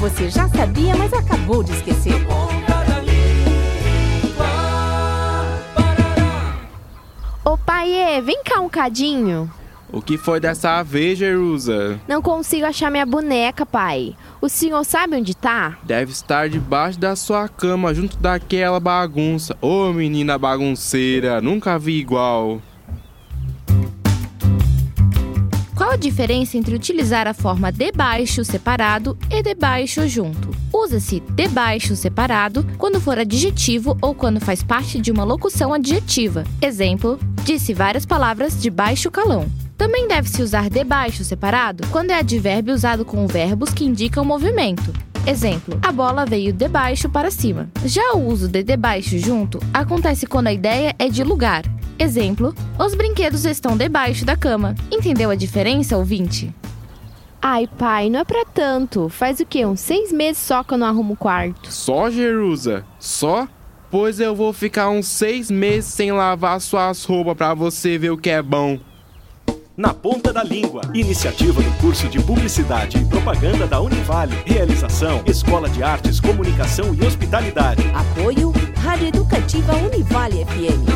você já sabia, mas acabou de esquecer. Ô pai, vem cá um cadinho. O que foi dessa vez, Jerusa? Não consigo achar minha boneca, pai. O senhor sabe onde tá? Deve estar debaixo da sua cama, junto daquela bagunça. Ô menina bagunceira, nunca vi igual. Qual a diferença entre utilizar a forma debaixo separado e debaixo junto? Usa-se debaixo separado quando for adjetivo ou quando faz parte de uma locução adjetiva. Exemplo: disse várias palavras de baixo calão. Também deve-se usar debaixo separado quando é advérbio usado com verbos que indicam movimento. Exemplo: a bola veio de baixo para cima. Já o uso de debaixo junto acontece quando a ideia é de lugar. Exemplo: os brinquedos estão debaixo da cama. Entendeu a diferença, ouvinte? Ai, pai, não é pra tanto. Faz o quê? Uns seis meses só que eu não arrumo o quarto. Só, Jerusa? Só? Pois eu vou ficar uns seis meses sem lavar suas roupas pra você ver o que é bom. Na Ponta da Língua. Iniciativa do curso de Publicidade e Propaganda da Univale. Realização: Escola de Artes, Comunicação e Hospitalidade. Apoio Rádio Educativa Univale FM.